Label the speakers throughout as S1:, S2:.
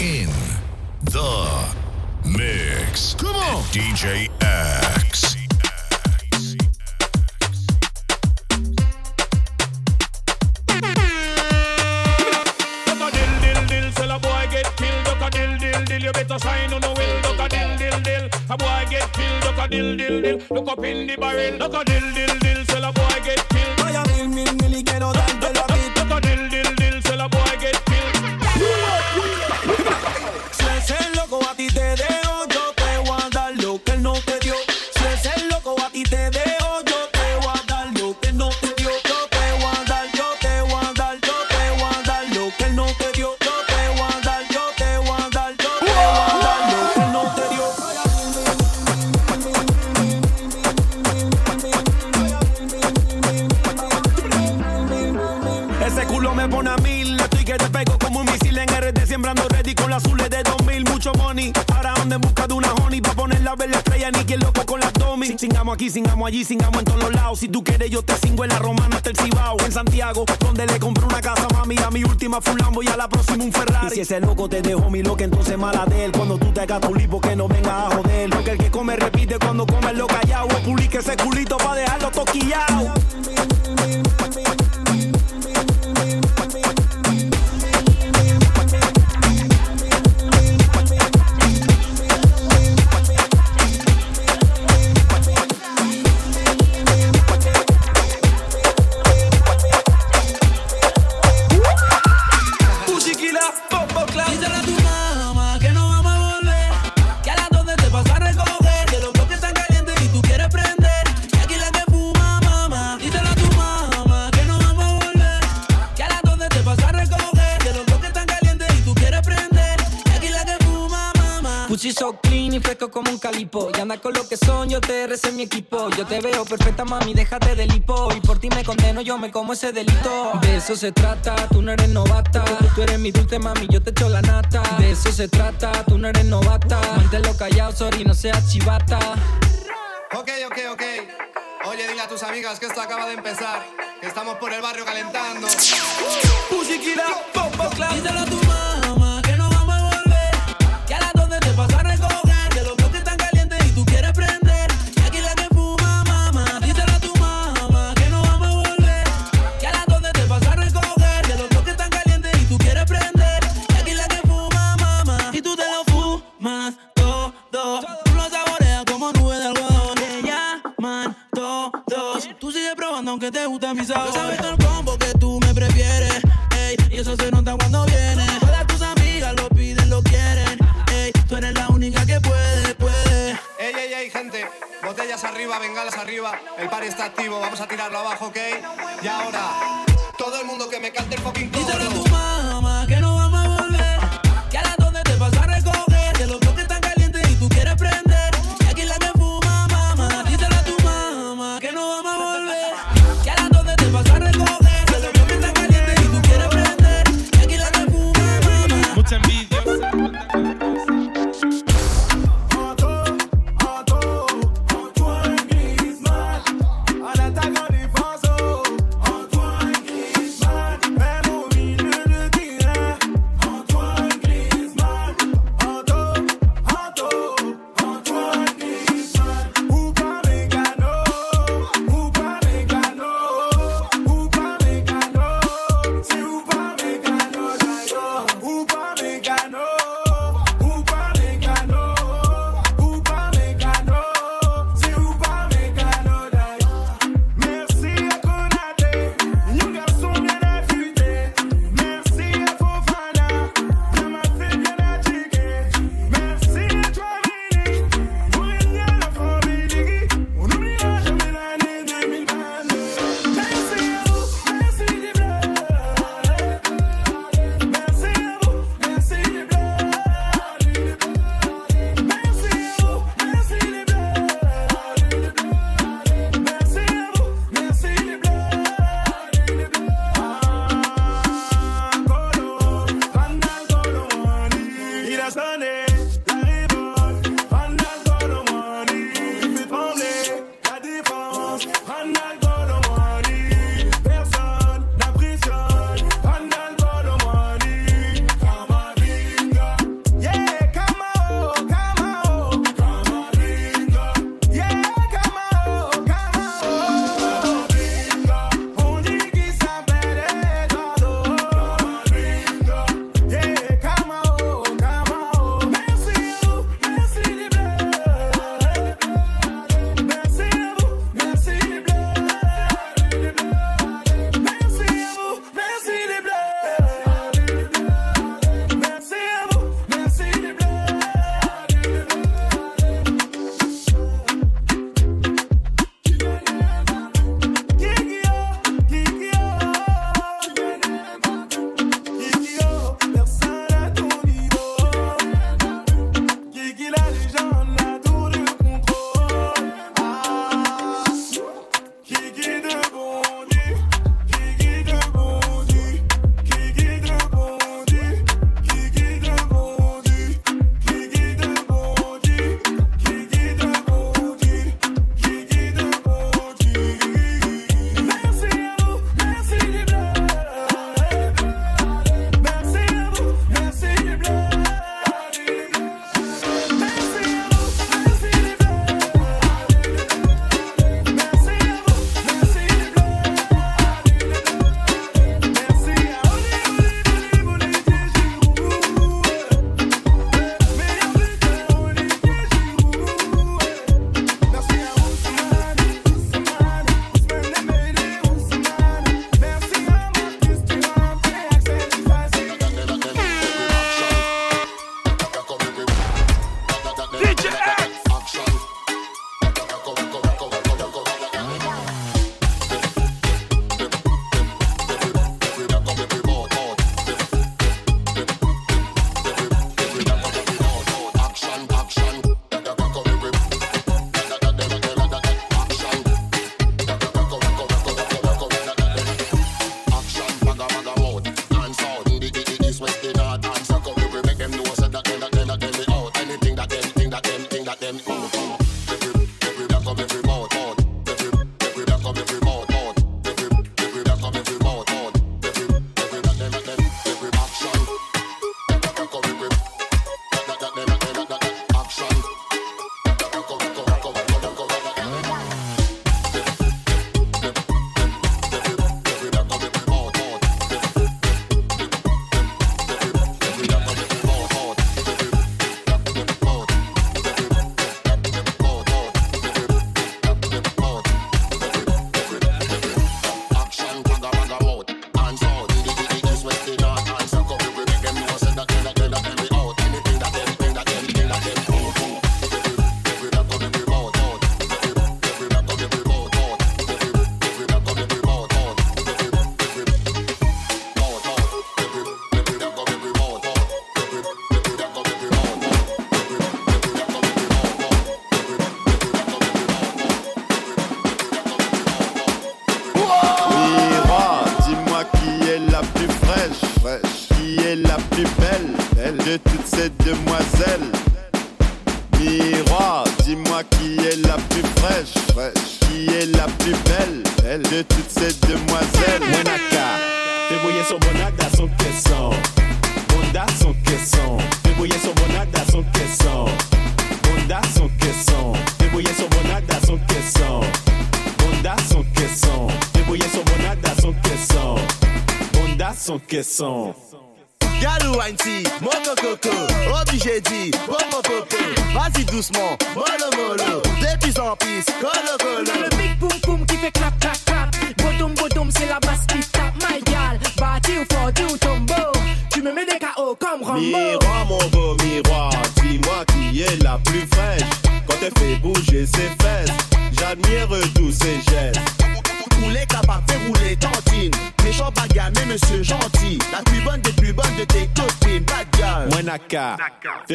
S1: in the mix. Come on, DJ X.
S2: You better sign on the will, look a dill, dill, dill. A boy get killed, a dill, dill, dill. Look up in the barrel, look a dill, dill, dill. Sell a boy get killed.
S3: Vaya mil, mil, mil y que no dan de
S2: la vida. Look a dill, dill, dill. Sell a boy get
S3: sin amo allí, singamos en todos los lados. Si tú quieres, yo te cingo en la romana hasta el Cibao. En Santiago, donde le compré una casa, mami. A mi última fue un y a la próxima un Ferrari. Y si ese loco te dejó mi loca, entonces mala de él. Cuando tú te hagas tu lipo, que no venga a joder. Porque el que come repite cuando come lo callado. Publique ese culito para dejarlo toquillao.
S4: eres mi equipo. Yo te veo perfecta, mami, déjate del hipo. Y por ti me condeno, yo me como ese delito. De eso se trata, tú no eres novata. Tú eres mi dulce, mami, yo te echo la nata. De eso se trata, tú no eres novata. Mantelo callado, sorry, no seas chivata.
S5: Ok, ok, ok. Oye, dile a tus amigas que esto acaba de empezar. Que estamos por el barrio calentando.
S6: Pussy,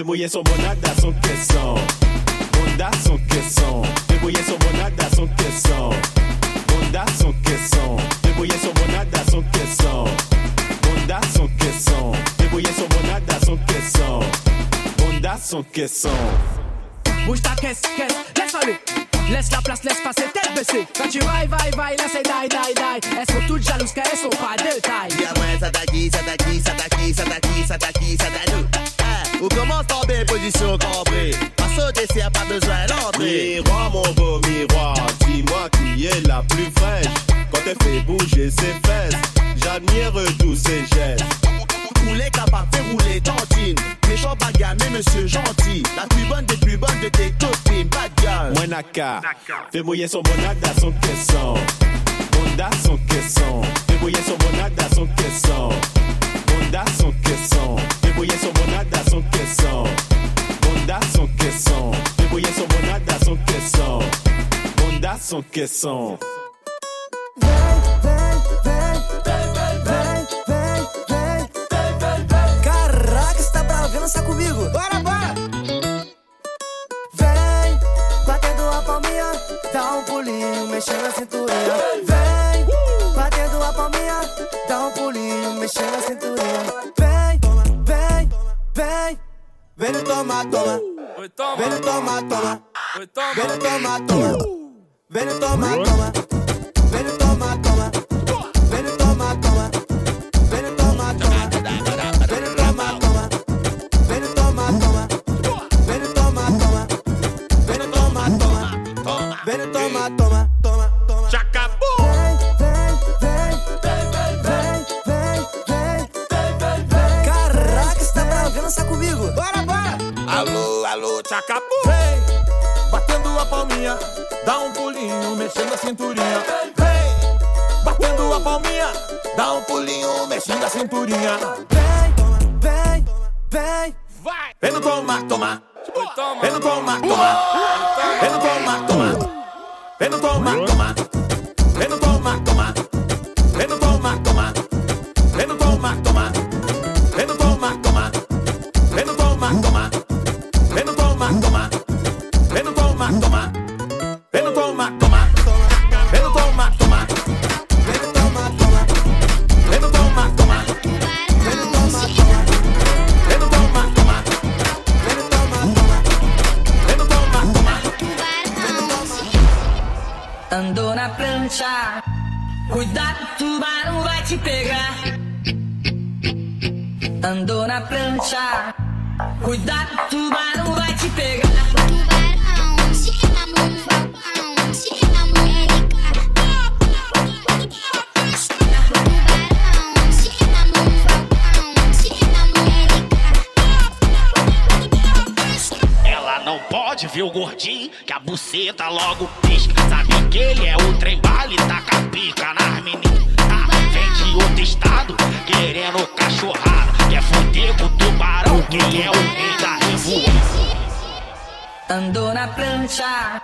S6: te voy a
S3: sobornar.
S7: Belle
S8: position cambrée. Pas sauter y a pas besoin d'entrer.
S7: Miroir, mon beau miroir, dis-moi qui est la plus fraîche. Quand elle fait bouger ses fesses, j'admire tous ses gestes.
S8: Rouler capable, fait rouler tantine. Méchant bagarre, mais monsieur gentil. La plus bonne des plus bonnes de tes copines, bad girl.
S9: Monaca, fais bouillir son bonada, son caisson. Bonda, son caisson. Fais bouillir son bonada, son caisson. Bonda, son. Fais bouillir son bonada, son caisson. Bonda, son. Fais bouillir son bonada, son caisson. Bonda, son caisson.
S10: Caraca, você tá vem dançar comigo. Bora, bora! Vem, batendo a palminha, dá um pulinho, mexendo a cinturinha. Vem, pa' mía, da un pulillo, me llega la cinturilla. Toma, ven, ven, ven, toma, toma. Ven, toma, toma. vem toma, toma. vem toma, toma. Ven, toma, toma.
S11: Chacabu!
S10: Vem,
S2: batendo a palminha, dá um pulinho, mexendo a cinturinha. Vem, batendo a palminha, dá um pulinho, mexendo a cinturinha.
S10: Vem, vem, vem.
S11: Vai!
S2: Vem no toma, toma. Vem no toma, toma. Vem no toma, toma. Vem no toma, toma. Vem no toma, toma. Vem no toma, toma, toma. Vem no toma, toma. Vem no toma, toma. Vem no toma, toma. Vem no toma, toma. Vem no toma, toma. Vem no toma, toma.
S10: Vem no toma, toma.
S12: Andou na plancha, Cuidado, tubarão vai te pegar. Andou na plancha, Cuidado, tubarão
S13: ver o gordinho, que a buceta logo pisca. Sabe que ele é o trem bala e taca pica nas meninas. Tá? Vem de outro estado, querendo cachorrada. Quer fuder com o tubarão, quem é o rei da revoada.
S12: Andou na prancha,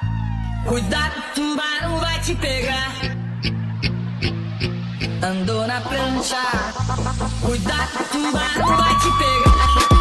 S12: cuidado, tubarão vai te pegar. Andou na prancha, cuidado, tubarão vai te pegar.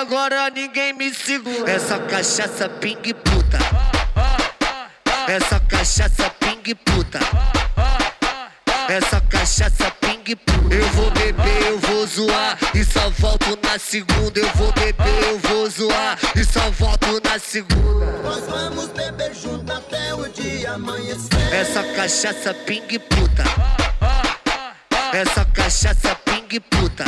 S14: Agora ninguém me segura. Essa cachaça ping puta. Essa cachaça ping puta. Essa cachaça ping puta. Eu vou beber, eu vou zoar. E só volto na segunda. Eu vou beber, eu vou zoar. E só volto na segunda.
S15: Nós vamos beber junto até o dia amanhecer.
S14: Essa cachaça ping puta. Essa cachaça ping puta.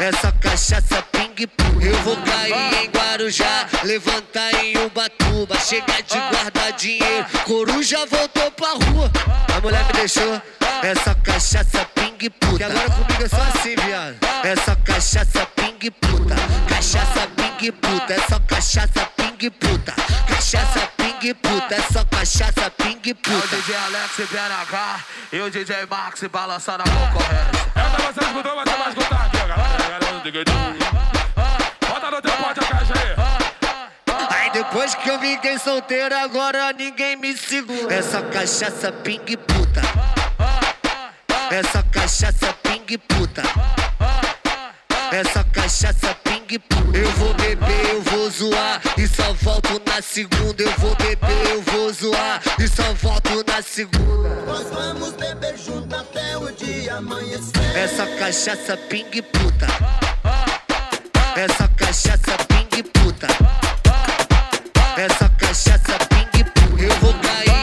S14: Essa cachaça ping puta. Eu vou cair em Guarujá, levantar em Ubatuba, chegar de guardar dinheiro. Coruja voltou pra rua. A mulher me deixou. Essa cachaça ping puta. E agora comigo é só assim, viado. Essa cachaça ping puta. Cachaça ping puta. É só cachaça ping puta. Cachaça ping puta. É só cachaça ping
S16: É o
S14: puta.
S16: DJ Alex e BNH e o DJ Max balançando a concorrência.
S2: Essa você escutou, você vai escutar aqui, ó, galera. Bota no teu pote a caixa aí.
S14: Aí depois que eu fiquei solteiro, agora ninguém me segura. Essa cachaça ping puta. Essa cachaça ping puta. Essa cachaça ping puta. Eu vou beber, eu vou zoar. E só volto na segunda. Eu vou beber, eu vou zoar. E só volto na segunda.
S15: Nós vamos beber junto até o dia amanhecer.
S14: Essa cachaça ping puta. Essa cachaça ping puta. Essa cachaça ping puta. Eu vou cair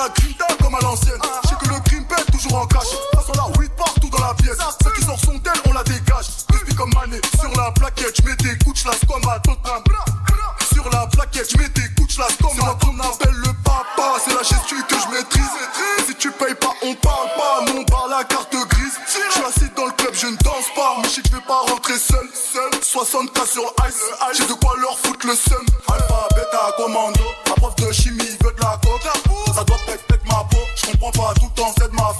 S16: la
S17: green comme à l'ancienne. Je sais que le crime pète toujours en cash. Façon la weed partout dans la pièce. Ceux qui sortent sont tels, on la dégage. Crispy comme mané. Sur la plaquette, je mets des couches, la comme à Tottenham. Sur la plaquette, je mets des couches, la comme à qu'on appelle le papa. C'est la gestu que je maîtrise. Si tu payes pas, on parle pas. Non, par la carte grise. Je suis assis dans le club, je ne danse pas. Mais je sais que je vais pas rentrer seul. Seul, 60k sur ice. J'ai de quoi leur foutre le seum. Alpha, beta, commando. Ma prof de chimie comprends pas tout le temps, c'est de ma.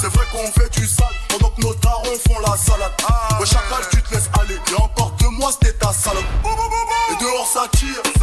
S17: C'est vrai qu'on fait du sale, pendant que nos tarons font la salade. Ah, ouais, chacal, tu te laisses aller. Et encore deux mois, c'était ta salope. Et dehors, ça tire.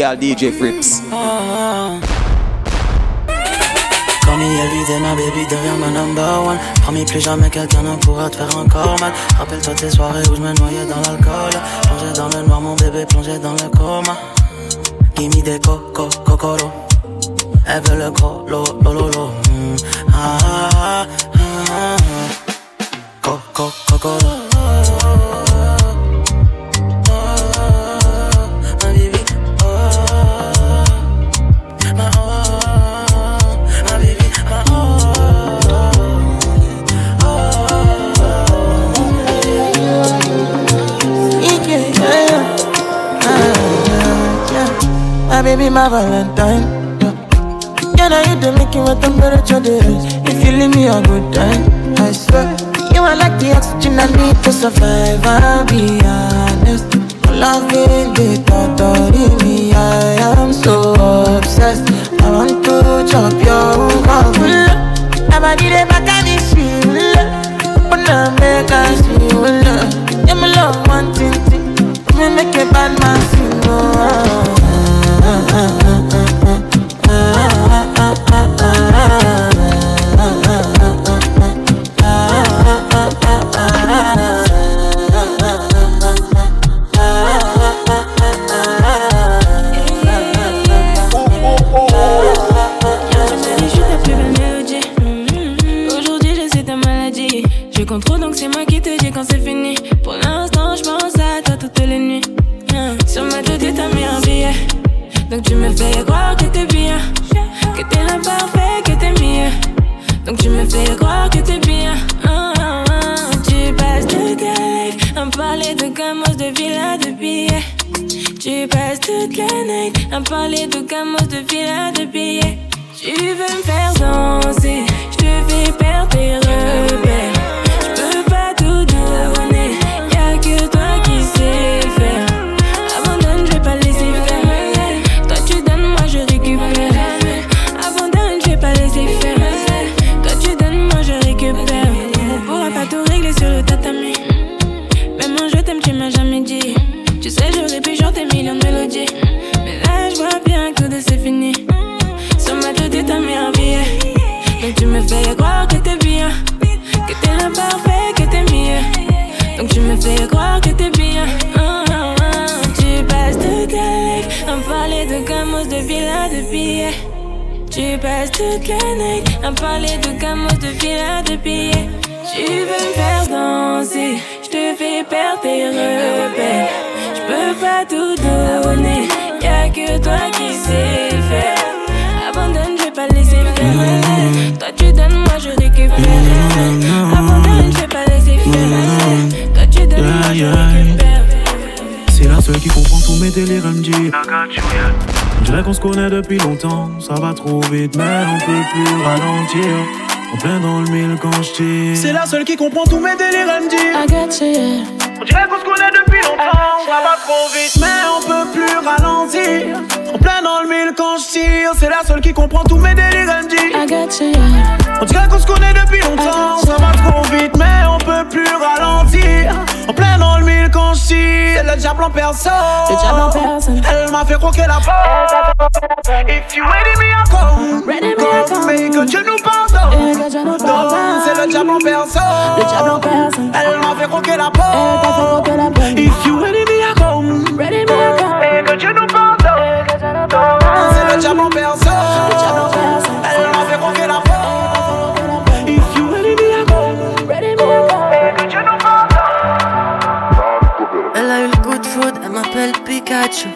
S18: Girl DJ Frips.
S19: Call me ma baby devient ma number one. Promis plus jamais quelqu'un ne pourra te faire encore mal. Rappelle-toi tes soirées où je me noyais dans l'alcool. Plongé dans le noir, mon bébé plongé dans le coma. Gimme des coco, cocolo. Elle veut le gros, lo, lo, lo, lo. Mm. Ah, ah,
S20: My Valentine. Yeah, yeah now you the making my temperature rise. If you leave me a good time, I swear. You are like the oxygen I need to survive. I'll be honest. Loving the thought of me, I am so obsessed. I want to chop your heart. I'm a back and it's But now make us feel. Yeah, my love thing. Me make a bad man
S6: va trop vite, mais on peut plus ralentir. En plein dans le mille quand je tire. C'est la seule qui comprend tous mes délires, elle me dit
S21: I got you, yeah.
S6: On dirait qu'on se connaît depuis longtemps, ça va trop vite, mais on peut plus ralentir. En plein dans le mille quand je tire, c'est la seule qui comprend tous mes délires, elle me dit
S21: I got you, yeah.
S6: On dirait qu'on se connaît depuis longtemps, ça va trop vite, mais on peut plus ralentir. En plein dans le mille quand je tire, c'est le diable en personne.
S21: Le diable en personne.
S6: Elle m'a fait croquer la porte. If you ready me, I que Dieu nous pardonne.
S21: Pardonne.
S6: C'est le diable en personne.
S21: Le diable en personne.
S6: Elle m'a fait croquer la
S21: Elle t'a fait
S6: porte.
S21: croquer la porte.
S6: If you ready me, I come.
S21: Ready me, I come.
S6: Et que Dieu nous pardonne. C'est le diable en personne.
S21: Le diable en personne.
S6: Elle m'a fait croquer la porte. If you ready me, I come.
S21: Ready me, I come.
S6: Et que Dieu nous pardonne.
S20: Elle a eu le coup de foudre, elle m'appelle Pikachu.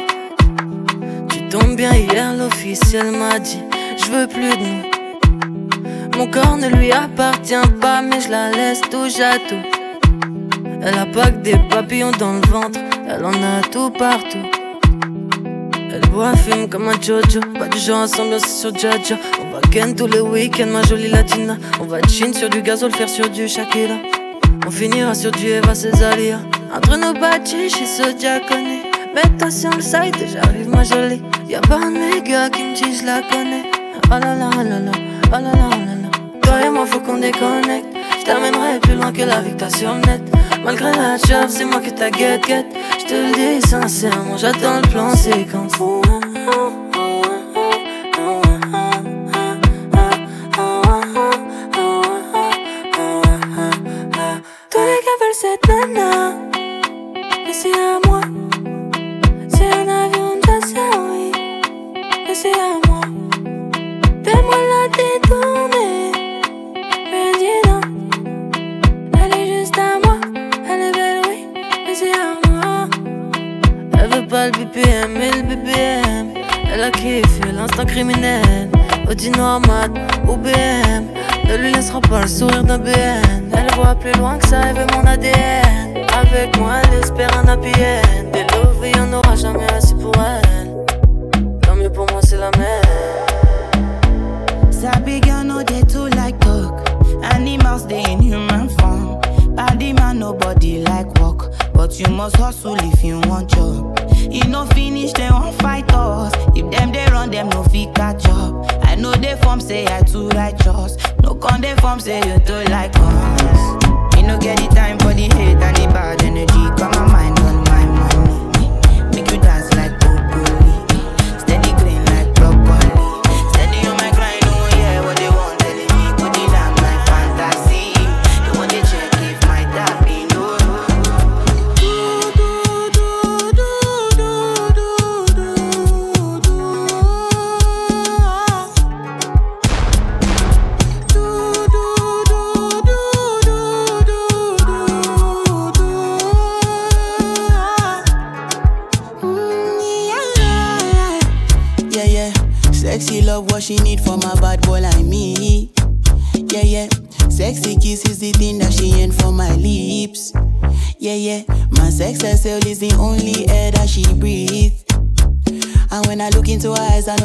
S20: Tu tombes bien hier, l'officiel m'a dit Je veux plus de nous. Mon corps ne lui appartient pas, mais je la laisse touche à tout. Elle a pas que des papillons dans le ventre, elle en a tout partout. Elle boit, fume comme un Jojo. Pas du genre à s'ambiancer sur Jaja. On va ken tous les week-ends, ma jolie latina. On va chin sur du gazole, faire sur du Shakira. On finira sur du Eva Cesaria. Entre nos bâtis, je suis ce diaconé. Mets-toi sur le site et j'arrive, ma jolie. Y'a pas un méga qui me dit je la connais. Oh là là, oh là là, oh là oh là là. Toi et moi, faut qu'on déconnecte. Je t'amènerai plus loin que la victoire sur net. Malgré la job, c'est moi que ta guette-guette.
S22: Je te le dis sincèrement, j'attends le plan séquence.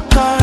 S23: tocar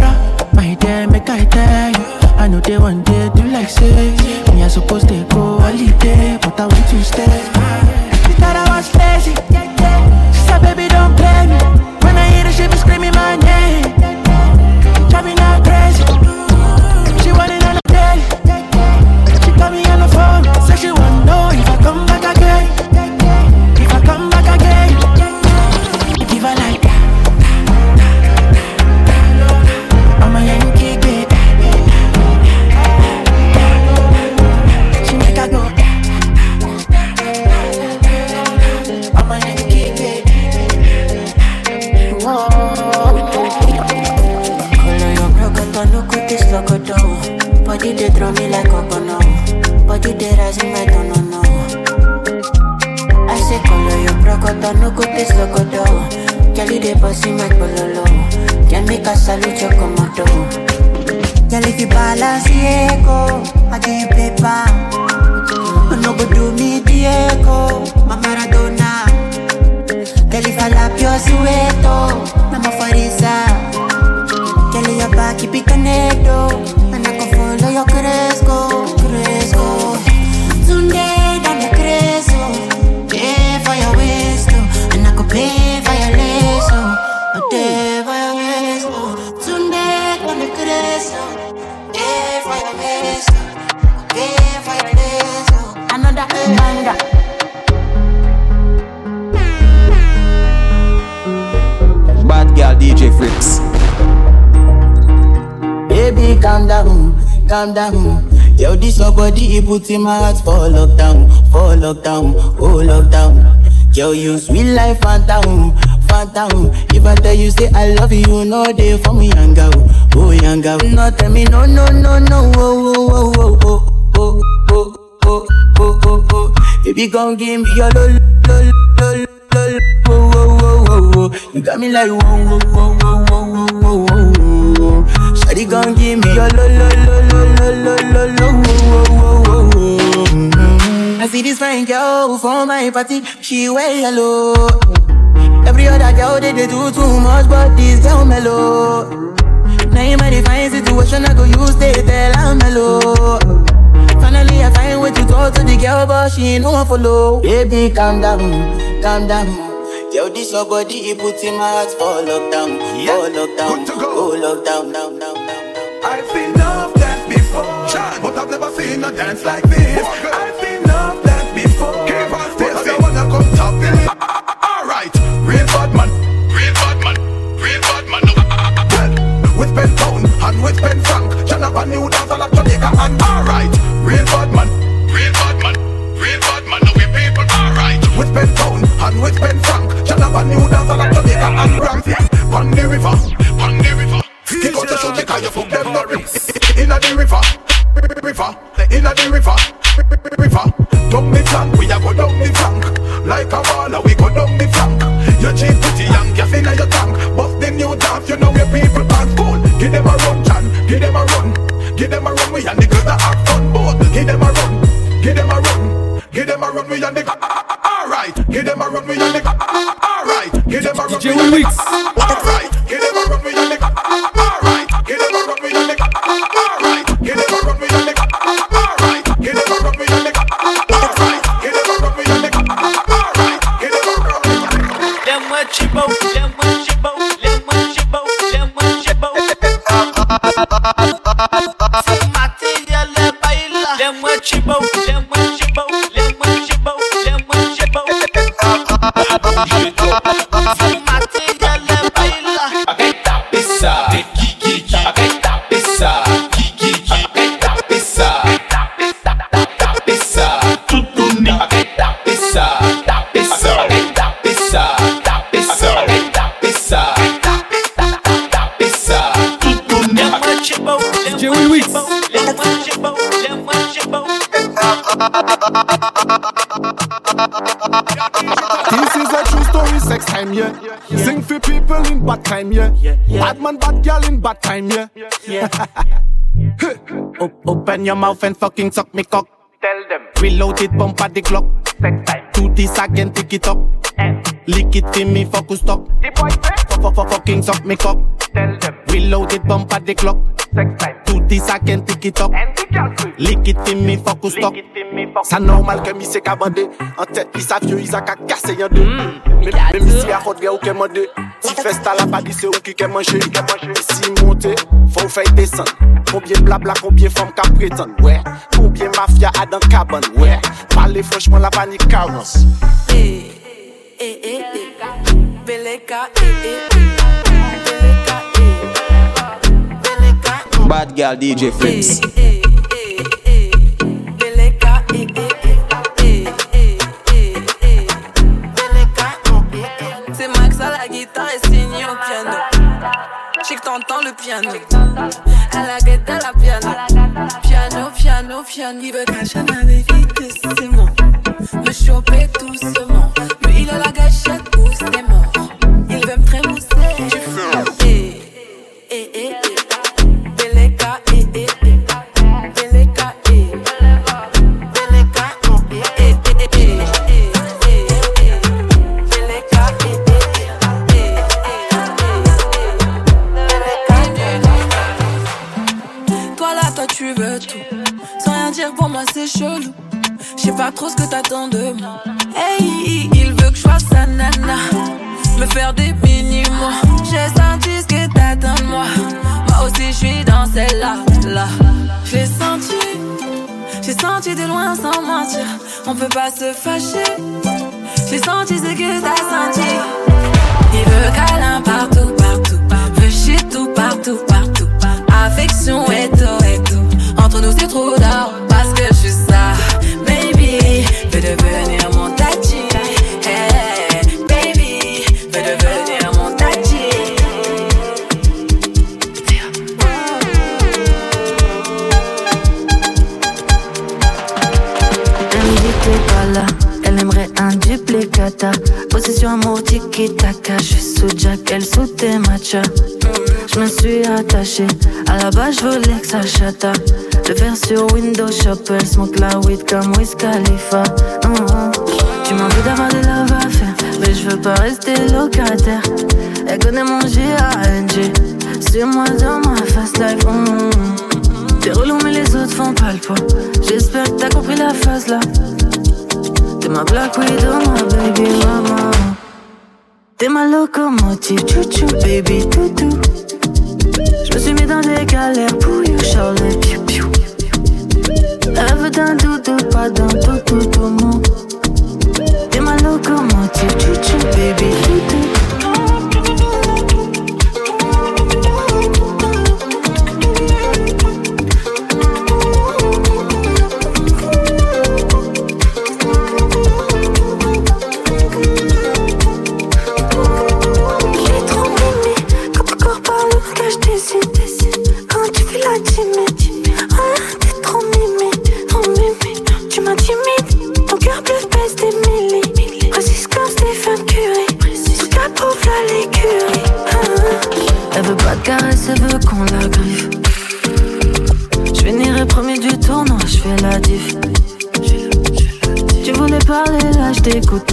S24: Canedo. calm down. Yo, this your body, he put in my heart for lockdown, for lockdown, oh lockdown. Yo, you sweet life, phantom, phantom. If I tell you say I love you, no day for me, yanga, oh yanga. No tell me no, no, no, no, oh, oh, oh, oh, oh, oh, oh, oh, oh, oh. oh, oh, Baby, come give me your lol, lol, lol, lol, oh, oh, oh, oh, oh. You got me like oh, oh, oh, oh. Shawty, come give me your lol, lol, lol, lol, lol, lol, lol. Whoa, whoa, whoa, whoa, whoa. I see this fine girl from my party, she wear yellow. Every other girl they, they do too much, but this girl mellow. Now in my divine situation, I go use they tell I'm mellow. Finally, I find way to talk to the girl, but she no follow. Baby, calm down, calm down. Yo, this your body, it puts in my heart for lockdown, for lockdown, oh lockdown, down, down, down.
S16: I've seen love dance before, but I've never seen a dance like this. I've seen love dance before, but I wanna come top it. Ah, ah, ah, alright, real bad man, real bad man, real bad man. Well, with pen pound and with pen frank, turn up a new dance all of Jamaica and alright, real bad man, real bad man, real bad man. Now we people alright, with pen pound and with pen frank, turn up a new dance all of Jamaica and Ramsey, on the river, the river, river. Down the flank, we a go down the flank. Like a baller, we go down the flank. You cheap pretty young, gas inna your tank. Bust the new dance, you know where people dance cool. Give them a run, Chan, give them a run, give them a run. We and the girls that have fun, both. Give them a run, give them a run, give them a run. We and the alright, give them a run. We and the alright, give them a run. We and the
S6: open your mouth and fucking suck me cock. Tell them. Reload it, bump at the clock. Sex time. Do this again, pick eh. it up. And lick it for me, focus stop. Fuck, fuck, fuck, fucking suck me cock. Tell them. Reload it, bump at the clock. Sex time. Do this again, pick it up. And Lick it for me, focus stop. Sa normal ke mi se ka bande An tet li sa fyo, li sa ka kase yande Men mi si a hot gen ou ke mande Ti festa la pa di se ou ki ke manje Si monte, fò ou fèy desan Konbyen blabla, konbyen fòm ka pretan Konbyen mafya adan kaban Pale fòchman la pa ni
S20: karans E, e, eh, e, eh, e eh, Beleka, e, e, e Beleka, e Bad gal DJ Flips piano. À la guette, à la piano. Piano, piano, piano. Il veut cacher ma baby doucement. Me choper doucement. Lui, il a la gâchette c'est mort. Sans rien dire pour moi, c'est chelou. Je sais pas trop ce que t'attends de moi. Hey, il veut que je sois sa nana. Me faire des mini-mois. J'ai senti ce que t'attends de moi. Moi aussi, je suis dans celle-là. Là. J'ai senti. J'ai senti de loin sans mentir. On peut pas se fâcher. J'ai senti ce que t'as senti. Il veut câlin partout, partout. Veut shit tout, partout, partout. Affection et tout. Nous, c'est trop d'or. Parce que
S22: tiki taka, je suis sous Jack, elle sous tes matchas. Je me suis attachée, à la base je voulais que ça chata. Le faire sur Windows Shop, elle smoke la weed comme Wiz Khalifa. Mm. Tu m'as envie d'avoir des love à mais je veux pas rester locataire. Elle connaît mon G.A.N.G. Suis-moi dans ma fast life. mm. T'es relou, mais les autres font pas le poids. J'espère que t'as compris la phase là. T'es ma Black Widow, ma baby mama. T'es ma locomotive, chouchou, baby toutou. Je me suis mis dans des galères pour you, Charlotte, piou piou. Veut d'un doudou, pas d'un tout tout. T'es ma locomotive, chouchou, baby toutou.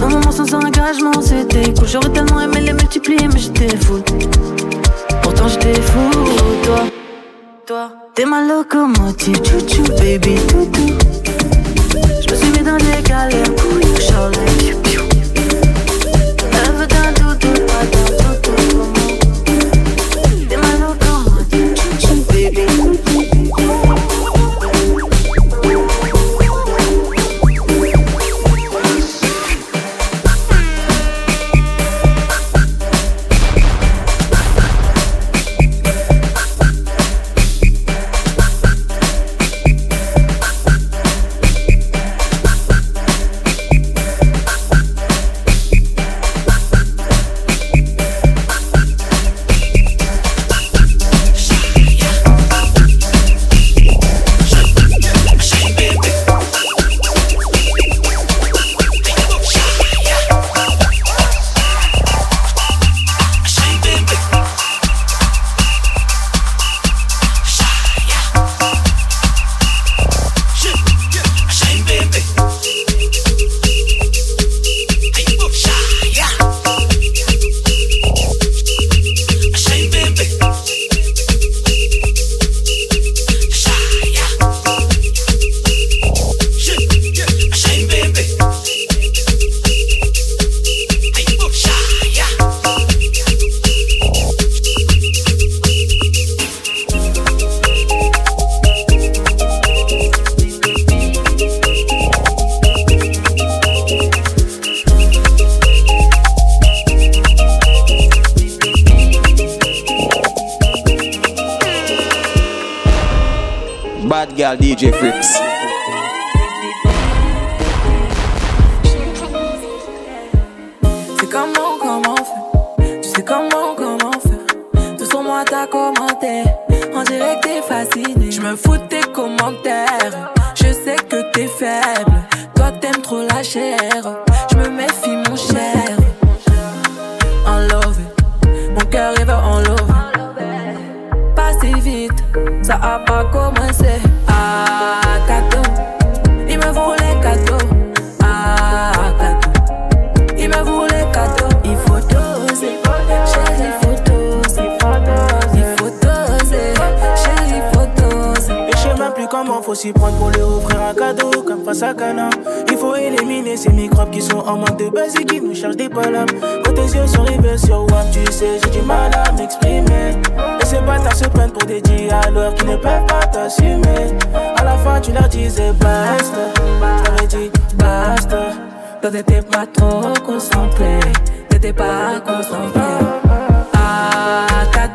S22: Un moment sans engagement, c'était cool. J'aurais tellement aimé les multiplier, mais j'étais fou. Pourtant j'étais fou, toi. Toi, t'es ma locomotive, chouchou, baby, toutou. Je me suis mis dans des galères comment
S20: faut
S6: s'y prendre pour lui offrir un cadeau comme face à Cana. Il faut éliminer ces microbes qui sont en manque de base et qui nous cherchent des palabres. Quand tes yeux sont rivés sur WAP, tu sais, j'ai du mal à m'exprimer. Et ces bâtards se prennent pour des dialogues qui ne peuvent pas t'assumer. À la fin, tu leur disais basta. J'avais dit basta.
S20: Toi, t'étais pas trop concentré. T'étais pas concentré. Ah, cadeau,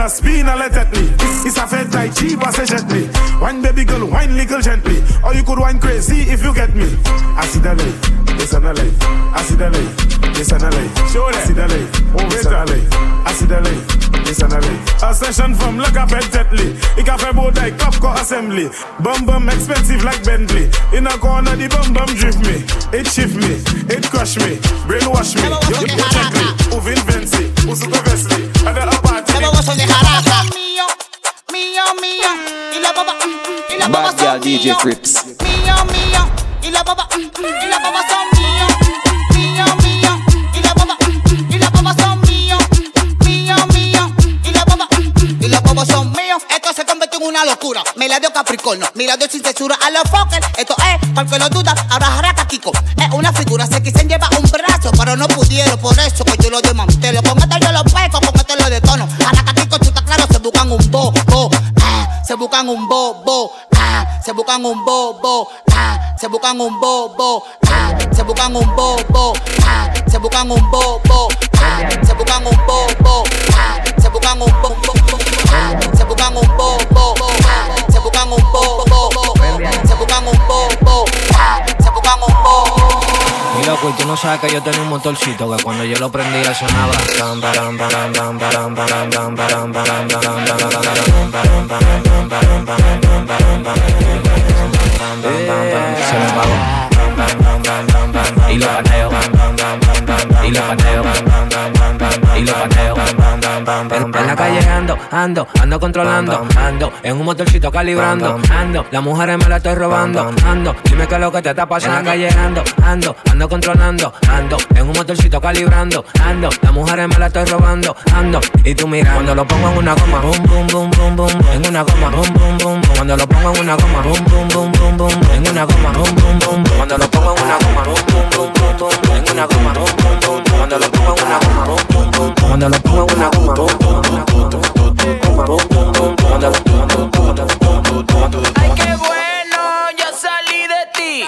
S20: la spina let at me.
S25: It's a fed like
S26: chiba say gently. Wine baby girl,
S3: wine little gently. Or you could wine crazy if you get me. I see that way yes and a life. I see the life, yes and a life. Show that. I see the life, oh, yes and a life. I see the life, yes and a life. A session from La Capette Tetley. It can fair both like Capco Assembly. Bum bum expensive like Bentley. In a corner, the bum bum drift me. It shift me, it crush me, brainwash me. You yo, check me. Who invents it? Who's the best? And the apart.
S27: Never was on the harasa. Mio, mio, mio.
S23: Bad girl DJ
S27: Crips. me mio. Mm, mm, y la baba, son míos, mm, mío, mío, y la baba, y la baba son míos, mío, mío, y la baba, y la baba son míos. Esto se convirtió en una locura, me la dio Capricornio, mirando sin censura a los fuckers. Esto es, porque lo duda, ahora jaraca Kiko. Es una figura, se quisen llevar un brazo, pero no pudieron, por eso que yo lo desmantelo. Con esto yo lo peco, con esto lo detono. Jaraca Kiko, chuta claro, se buscan un dos, dos. se buscan un bobo, ah, se buscan un bobo, ah, se buscan un bobo, ah, se buscan un bobo, ah, se buscan un bobo, ah, se buscan un bobo, ah, se buscan un bobo, ah, se buscan un bobo, ah, se buscan un bobo, se buscan un bobo, ah, se buscan un bobo.
S4: Y loco, y tú no sabes que yo tenía un motorcito que cuando yo lo prendía sonaba. Se me apagó y paneo y paneo y paneo en la calle ando ando ando controlando ando en un motorcito calibrando ando las mujeres me la estoy robando ando dime qué es lo que te está pasando en la calle ando ando ando controlando ando en un motorcito calibrando ando las mujeres me la estoy robando ando y tú mirando cuando lo pongo en una goma boom boom boom boom boom en una goma boom boom boom cuando lo pongo en una goma boom boom boom boom boom en una goma boom boom boom cuando lo pongo en una goma boom boom
S6: Ay, qué bueno, yo salí de ti.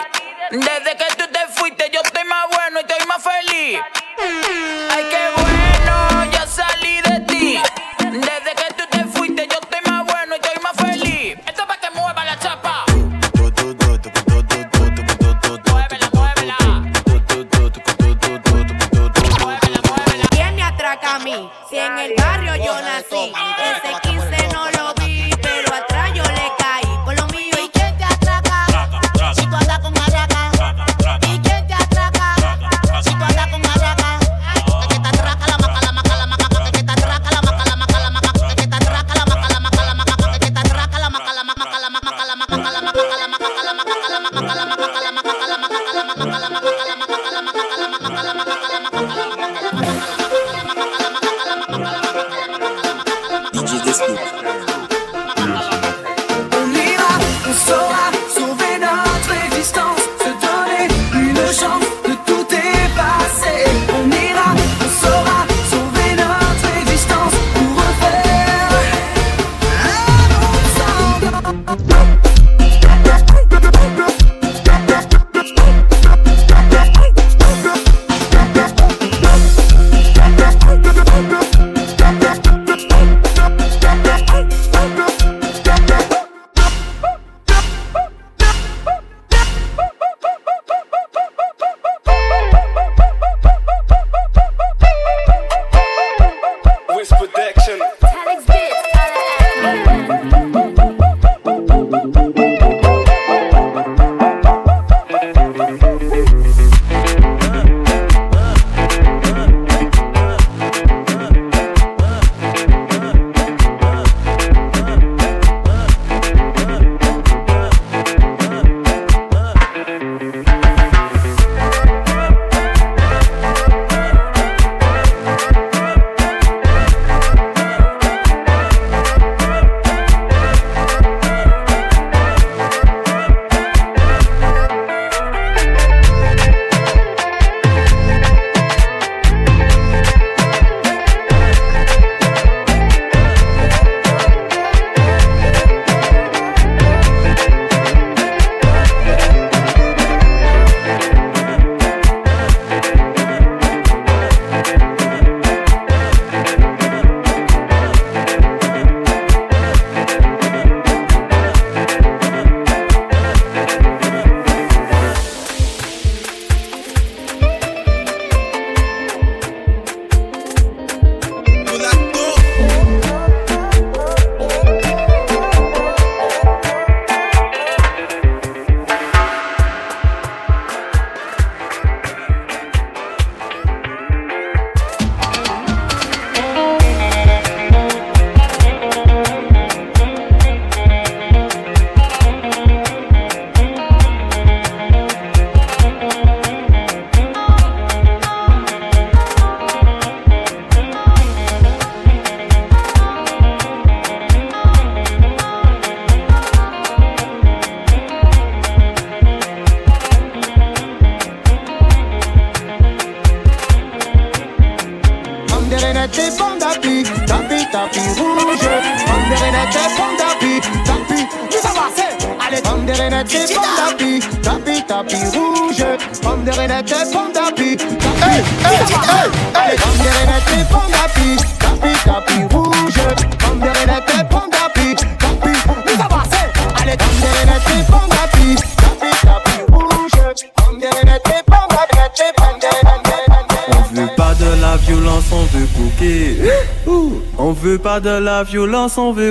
S6: Desde que tú te fuiste, yo te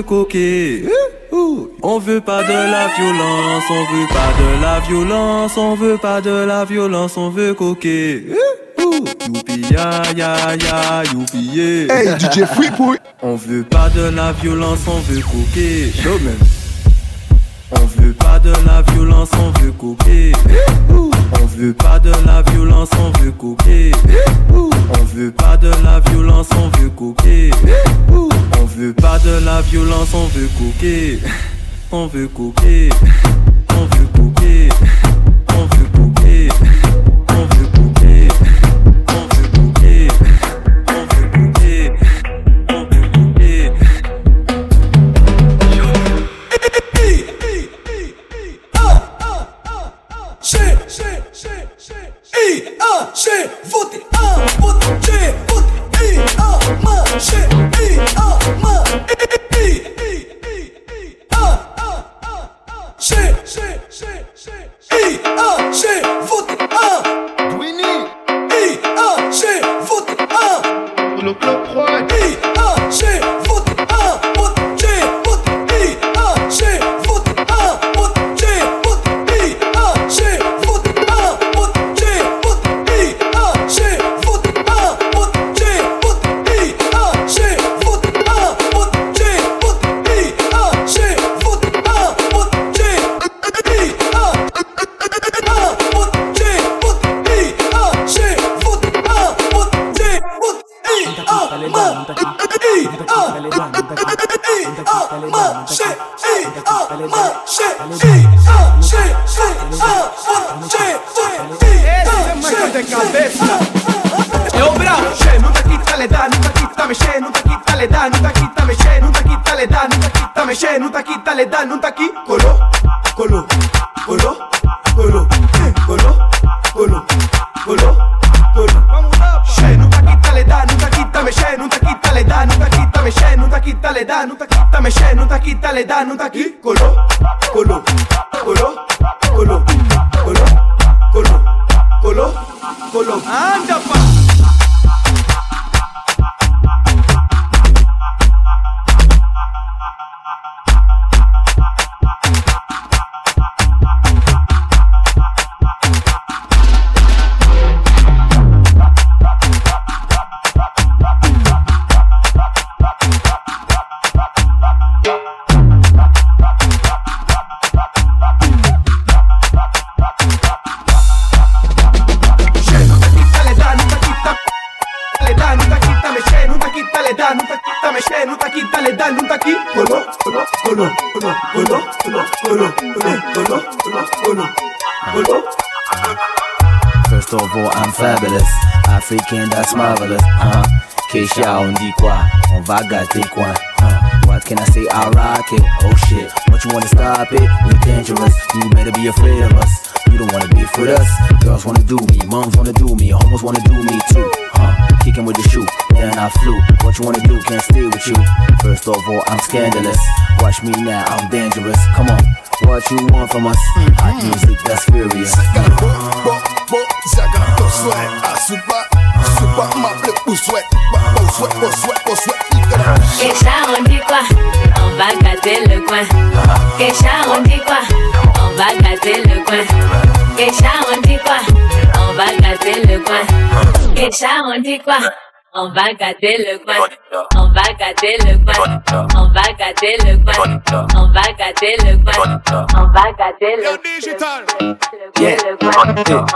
S28: on
S29: veut coquer. Ouh. On veut pas de la violence, on veut pas de la violence, on veut pas de la violence, on veut coquer. Youpi ya ya ya youpi yeah.
S30: Hey, DJ
S29: On veut pas de la violence, on veut coquer. Yo man. On veut pas de la violence, on veut coquer. Veut pas de la violence, on veut coquer. On veut pas de la violence, on veut coquer. On veut pas de la violence, on veut coquer. On veut coquer. On veut coquer.
S28: i, a, it, voter, un, it, voter, i, a,
S31: shit. On got gâter quoi? Huh? What can I say? I rock it. Oh shit. What you wanna stop it? We're dangerous. You better be afraid of us. You don't wanna be with us. Girls wanna do me. Moms wanna do me. Homos wanna do me too. Huh? Kicking with the shoe. Then I flew. What you wanna do? Can't stay with you. First of all, I'm scandalous. Watch me now. I'm dangerous. Come on. What you want from us? Hot music that's furious.
S32: Zaga, to sweat, asuba, suba,
S33: Keisha, on dit quoi? On va gâter le coin. Keisha, on dit quoi? On va gâter le coin. On dit quoi? On va gâter le coin. Keisha, on dit quoi? On va gâter le coin. On va gâter le coin. On va gâter le coin. On va gâter le coin. On va gâter le coin.
S30: Yeah.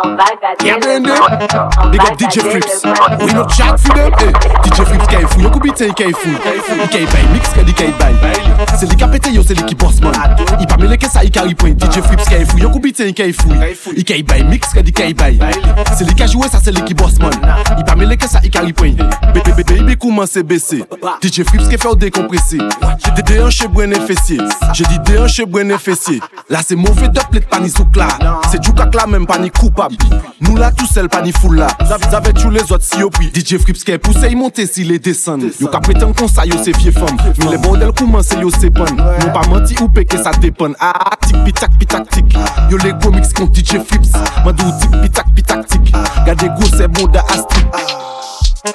S33: On va
S30: Yeah,
S33: le coin.
S30: Big up DJ Flips. We no chat for them. Eh. DJ Flips kay fou, yo ko beat kay fou. Il kay bay mix kay di kay bay. C'est lui qui a pété yo, c'est lui qui boss man. Il pas mêlé que ça, il carry point. DJ Flips kay fou, yo ko beat kay fou. Il kay bay mix kay di kay bay. C'est lui qui a joué ça, c'est lui qui boss man. Il pas mêlé que ça, il carry point.
S34: Baby, comment c'est baissé? DJ Flips qui fait au décompressé. J'ai des déhanchés brûlés fessiers J'ai dit déhanchés brûlés fessiers Là c'est mauvais doublet pas ni C'est du cac là même pas ni coupable. Nous là tout seul pas ni là. Vous avez tous les autres si au prix DJ Flips qui pousse il monte si les descend Yo ka prétend qu'on ça yo c'est femme. Mais les bordels commencent yo c'est bon Non pas menti ou péché ça dépend Ah ah, tic pitac pitac tic. Yo les comics contre DJ Flips Mandou tic pitac pitac tic. Gardez gros c'est bon da astrik
S35: DJ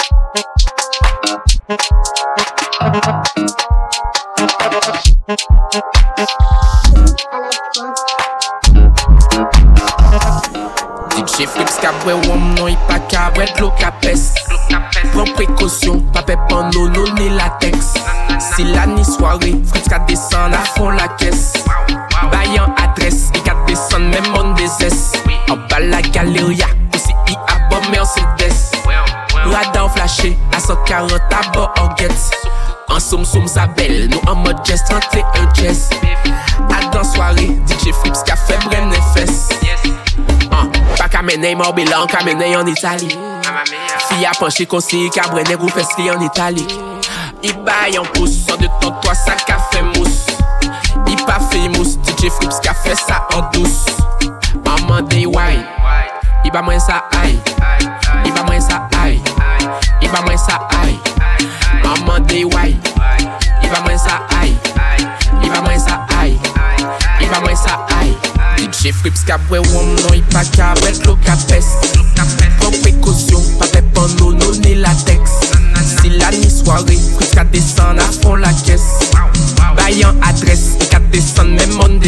S35: Flips ka bwe wom non i pa ka bwe dlo ka pes Pren prekosyon, pa pe pan nono ni latex Si la ni soare, Flips ka desan a fon la kes Bayan adres, i ka desan men mon bezes An ba la galeria, osi i a bo Mercedes Radan flashe, 140 a bo orget. An soum soum sa bel, nou an mod jazz, 31 jazz A dan soare, DJ Flips ka febre ne fes Pa kamene mor bilan kamene yon Itali Fi a apanche konsi, kabrene gou fes li yon Itali I bay an pous, son de ton toa sa ka fe mous. I pa fe mous, DJ Flips ka fe sa an dous An mande wine, i ba mwen sa ay I ba mwen sa ay i ba mwen sa ay. An mande wine, i ba mwen sa ay. I ba mwen sa ay, i ba mwen sa ay. DJ Flips ka bwe wom non i pa ka bwe dlo ka pes Pren prekosyon, pa pe ni latex Si la ni soare, Flips ka desan a fon la kes Bayan adres, i ka desan men mon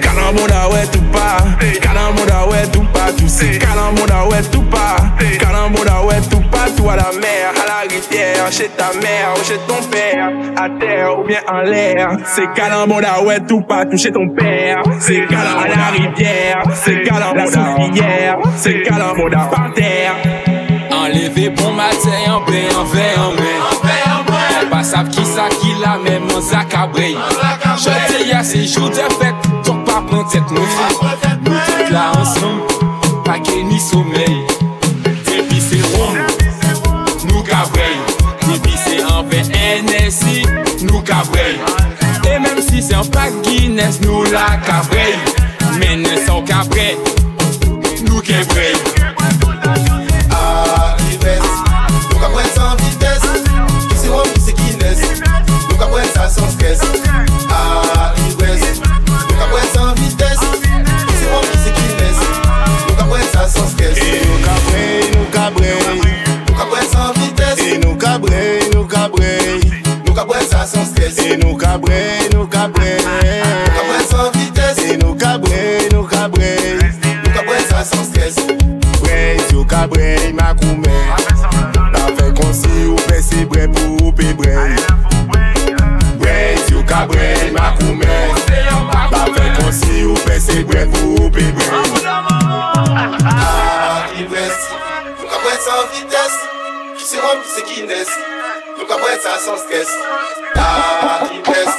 S36: Kanan da ouais tout pas. Kanan da ouais tout pas Tu sais. Kanan da ouais tout pas. Kanan da ouais tout pas Toi la mer à la rivière Chez ta mère ou chez ton père À terre ou bien en l'air. C'est Kanan da ouais tout pas Toucher ton père. C'est Kanan à la rivière. C'est Kanan la souffrière C'est Kanan da par terre
S37: Enlevé bon matin en paix, en verre, en main. sap ki sa ki la men man zakabrey Jote ya se jou de fet, tok pa pran tet nou fi Nou tout la ansam, pa gen ni somey Depi se rom, nou kabrey Depi se anpe NSI, nou kabrey E menm si se anpak Guinness, nou la kabrey Menen sa ou
S8: kabrey, nou kebrey Ah, vitesse. Ah, l'ivresse. Nous avons sans vitesse. C'est mon fils qui laisse. Nous avons ça sans stress.
S31: Et nous cabrons, nous cabrons.
S8: Nous avons sans vitesse.
S31: Et nous cabrons, nous cabrons.
S8: Nous avons ça sans stress.
S31: Et nous cabrons. prêt
S8: pour bébé. Ah, il
S31: reste. Nous
S8: capons ça en vitesse. Qui se rend, c'est qui naissent. Nous capons ça sans stress. Ah, il reste.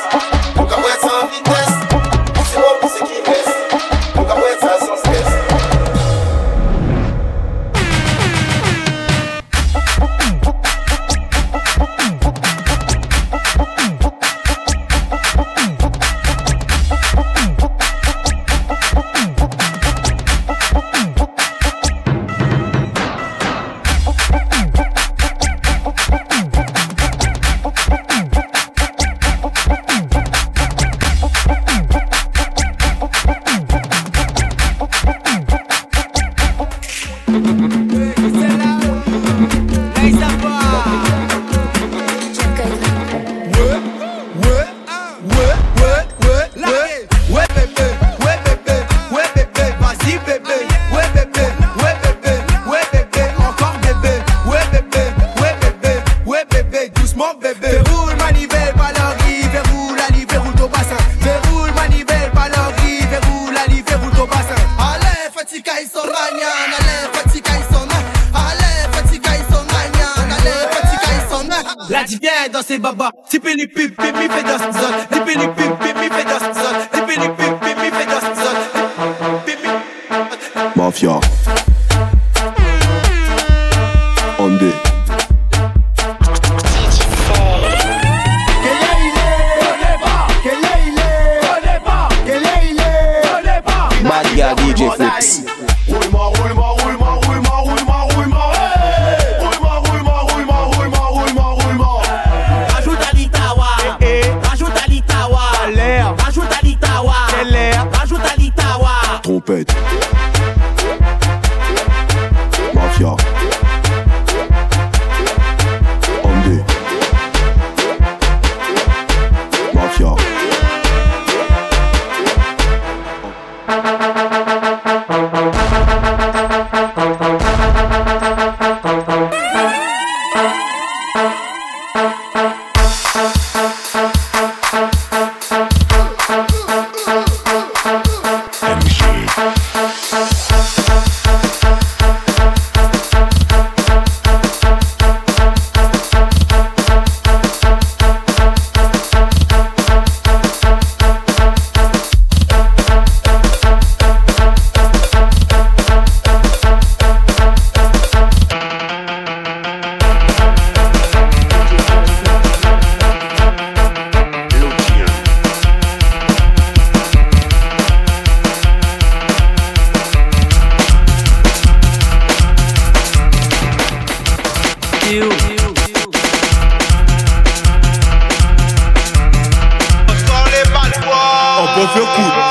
S8: On de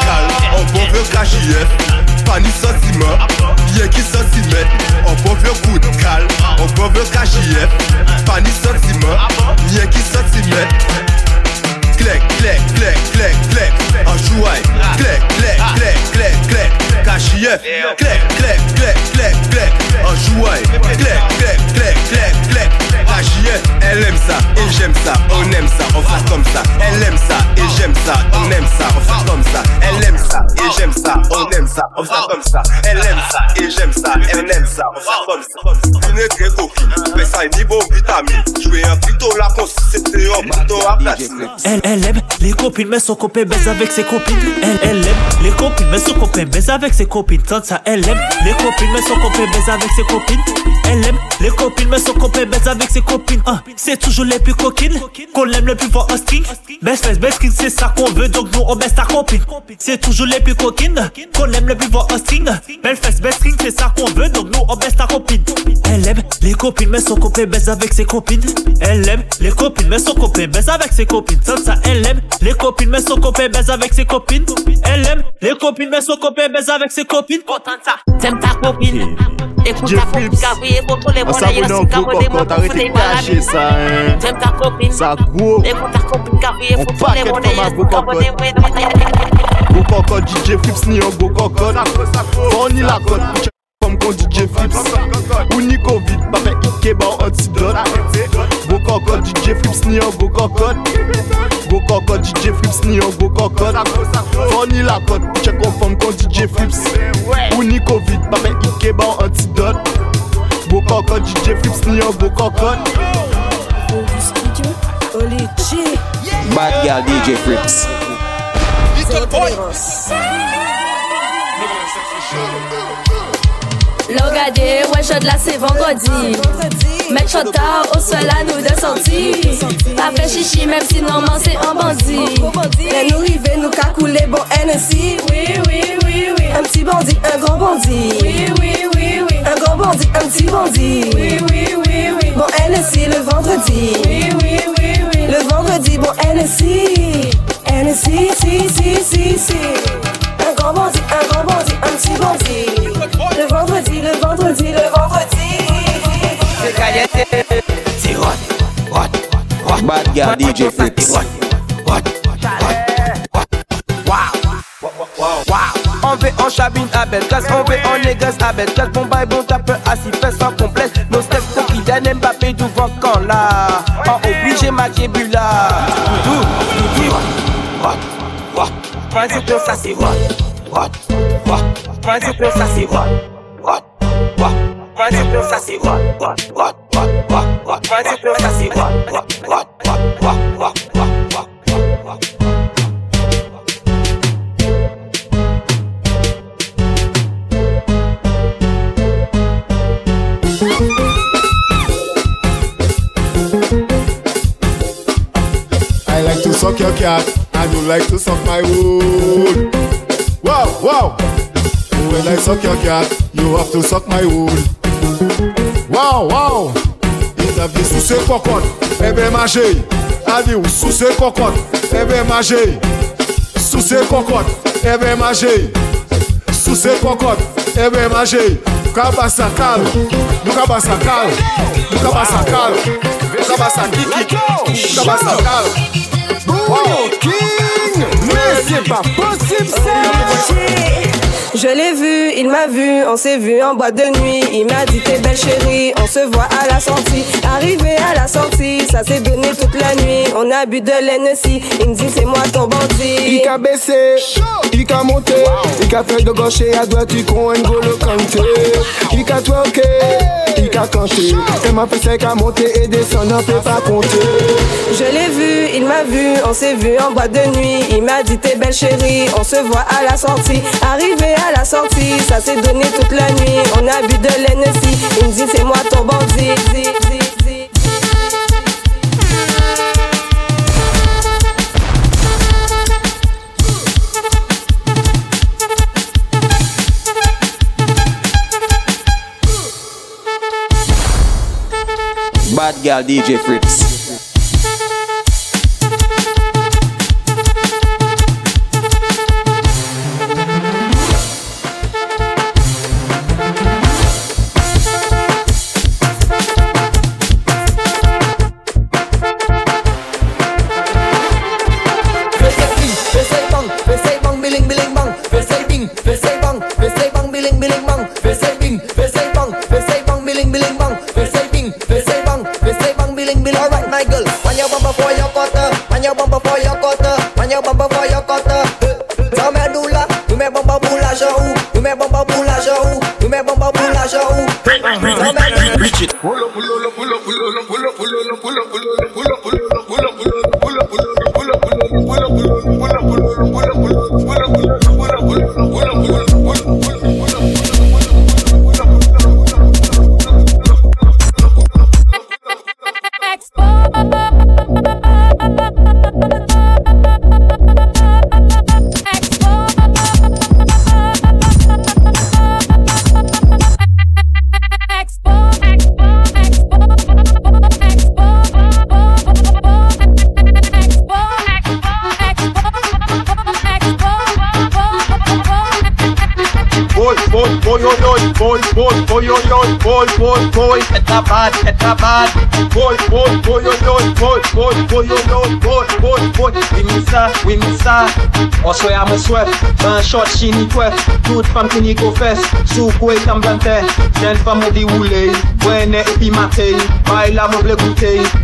S8: calme, on peut faire cachif Fanny sentiment, y'a qui sentiment On de calme, on peut faire cachif Fanny sentiment, y'a qui sentiment Clec, clec, clec, clec, clec En jouaille, clec, clec, clec, clec, clec, clec, clec En jouaille, clec, clec, clec, clec, Cachif, elle aime ça et j'aime ça. On aime ça, on fait comme ça. Elle aime ça et j'aime ça, on aime ça, on fait comme ça. Elle aime ça et j'aime ça, on aime ça, on fait comme ça. Elle aime ça et j'aime ça, elle aime ça, on fait comme ça. Une très coquine, mais ça est niveau vitamine. Jouer un plutôt la c'était un plutôt à platine.
S38: Elle, elle aime les copines, mais son copain baise avec ses copines. Elle, elle aime les copines, mais son copain baise avec ses copines. Tant ça, elle aime les copines, mais son copain baise avec ses copines. Elle aime les copines, mais son copain baise avec ses copines. Ah, c'est toujours les plus coquines qu'on aime le plus voir un string. Best face, best string, c'est ça qu'on veut, donc nous on baisse ta copine. C'est toujours les plus coquines qu'on aime le plus voir un string. Belle face, best string, c'est ça qu'on veut, donc nous on baisse ta copine. Elle aime les copines, mais son copain baise avec ses copines. Elle aime les copines, mais son copain baise avec ses copines. Ça, elle aime les copines, mais son copain baise avec ses copines. Elle aime les copines, mais son copain baise avec ses copines.
S39: T'aimes ta copine Écoute ta copine Gabriel pour les
S8: On
S39: mots
S8: s'abonne en gros de cacher ça, hein.
S39: T'aimes ta copine
S8: Ça gros.
S39: Écoute ta copine Gabriel
S8: On
S39: pour les
S8: cocotte. Go cocotte, DJ Flips ni un go cocotte. On y la cote, comme qu'on DJ Flips. Ou ni Covid, pas fait Ike, bah antidote. Go cocotte, DJ Flips ni un go cocotte. Go cocotte, DJ Flips ni un go cocotte. On y la cote, bitch, comme qu'on DJ Flips. Ou ni Covid, pas fait Ike, bah antidote. Cocotte, DJ Flips ni un go cocotte.
S31: Bad girl DJ Flips.
S33: L'engagé, ouais, shot là c'est vendredi. Mettre shot tard au sol à nous de sortir. Pas fait chichi, même si normalement c'est un bandit.
S40: Les nous river, nous cacouler, bon NSI.
S33: Oui, oui, oui, oui.
S40: Un petit bandit, un grand bandit.
S33: Oui, oui, oui, oui.
S40: Un petit bandit.
S33: Oui, oui, oui, oui.
S40: Bon NSI le vendredi.
S33: Oui, oui, oui, oui.
S40: Le vendredi, bon NSI. NSI, si, si, si, si. Un grand bandit, un grand bandit, un petit bandit. Le vendredi, le vendredi, le vendredi.
S31: C'est hot, hot, hot. Bad girl DJ Flips.
S41: On en chabine à belle classe, on en négoce à belle classe. Bon bail, bon tape, assis, fait sans complexe. Nos steps pour Kylian Mbappé du quand là? En obligé ma kébula. Doudou, doudou. Hot, hot. Principe, ça c'est hot, hot, hot. Principe, ça c'est hot, hot, hot. Principe, ça c'est hot, hot, hot, hot, hot, hot. Principe, ça c'est hot, hot, hot, hot, hot, hot,
S8: suck your cat. I don't like to suck my wood. Wow, wow.
S30: When I suck your cat, you have to suck my wood. Wow, wow. It have this to say cocotte. Ebe maje. Adi ou sou se cocotte. Ebe maje. Sou se cocotte. Ebe maje. Sou se cocotte. Ebe maje. Kaba sakal. Nou kaba sakal. Nou kaba sakal. Nou kaba sakiki. Nou kaba
S40: sakal. King, mais c'est pas possible ça je l'ai vu, il m'a vu, on s'est vu en boîte de nuit. Il m'a dit t'es belle chérie, on se voit à la sortie. Arrivé à la sortie, ça s'est donné toute la nuit. On a bu de l'Hennessy, il me dit c'est moi ton bandit.
S42: Il a baissé, il a monté, il a fait de gauche et à droite, tu con N'Golo Kanté. Il a twerké, il a canté. Elle m'a fait sec à monter et descendre, on peut pas compter.
S40: Je l'ai vu, il m'a vu, on s'est vu en boîte de nuit. Il m'a dit t'es belle chérie, on se voit à la sortie. Arrivé à la sortie, ça s'est donné toute la nuit. On a bu de l'Hennessy, il me dit c'est moi ton bandit.
S41: Bad girl DJ Fritz. an swef An shot chini twef Tout fam ki ni go fes Sou kwe tam dante Jen fam ou di wule Wene epi matey Bay la mou ble goutey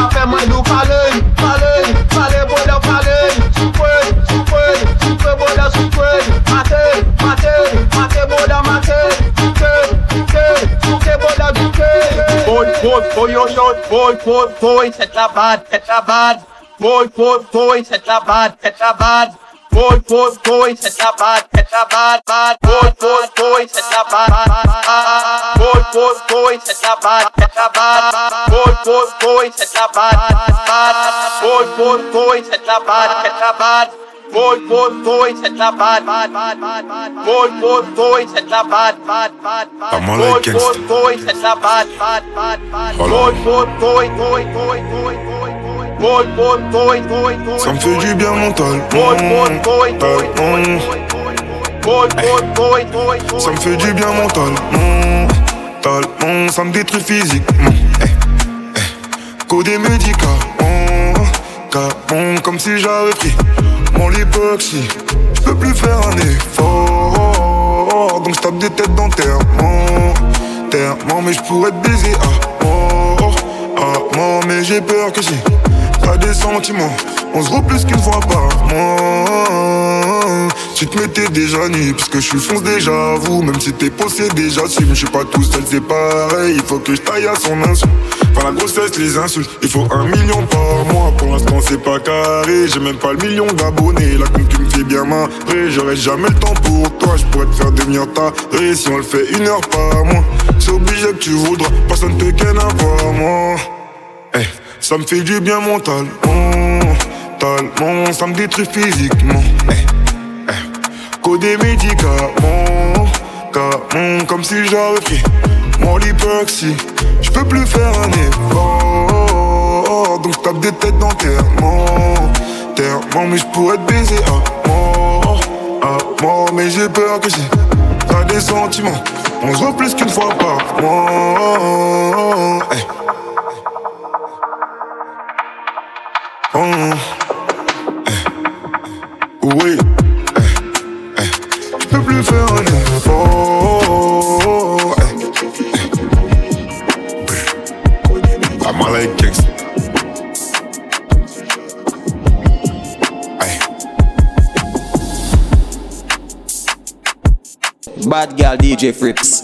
S41: pa fe mandou Faley, faley, faley boda faley. Soufey, soufey, soufey boda soufey Matey, matey, matey boda matey Soufey, soufey, soufey boda soufey
S8: Boy, boy, boy, yo, yo, boy, boy, boy.
S41: Set la bad, set la bad.
S8: Boy, boy, boy,
S41: set la bad, set la bad.
S8: Boy, boy, boy,
S41: Tetra bad. Tetra bad. Bad.
S8: boy, boy, boy,
S41: Tetra bad.
S8: boy, boy, boy,
S41: Tetra bad. Tetra bad.
S8: boy, boy, boy,
S41: Tetra bad. Bad.
S8: boy, boy, boy,
S41: Tetra bad. Tetra bad.
S8: boy, boy, boy,
S41: Tetra bad. Bad. Bad. Bad. Bad.
S8: boy, boy, boy,
S41: Tetra bad. Bad. Bad. Bad.
S8: I'm
S41: Boy, boy, boy, Tetra bad. Bad. Bad. Bad.
S8: boy, boy, boy, boy, boy, boy, boy,
S17: Ça me fait du bien mental. Ça me fait du bien mental. Mmh. Mmh. Ça me détruit physiquement. Mmh. Codé médicaments. Comme si j'avais pris mon lipoxy. Je peux plus faire un effort. Donc je tape des têtes dans terre. Terre, mais je pourrais te baiser. Ah, mais j'ai peur que si des sentiments, on se plus qu'une fois par mois. tu te mettais déjà nu Parce que je suis fonce déjà vous. Même si t'es possédé Mais je suis pas tout seul c'est pareil. Il faut que je taille à son insu. Enfin la grossesse les insultes Il faut un million par mois. Pour l'instant c'est pas carré. J'ai même pas le million d'abonnés. La tu me fais bien marrer. J'aurai jamais le temps pour toi. Je pourrais te faire devenir ta Si on le fait une heure par mois. C'est obligé que tu voudras. Personne te ken à part moi. Eh, Ça me fait du bien mental Mentalement Ça me détruit physiquement. Eh, eh des médicaments Comme si j'avais pris mon l'hypoxie Je peux plus faire un effort Donc tape des têtes d'enterrement. Terrement mais je pourrais te baiser à mort À mais j'ai peur que si T'as des sentiments On se voit plus qu'une fois par mois. Eh. Eh. Eh. Plus faire un effort Eh. Eh. I'm all like gangsta.
S41: Bad girl DJ Frips.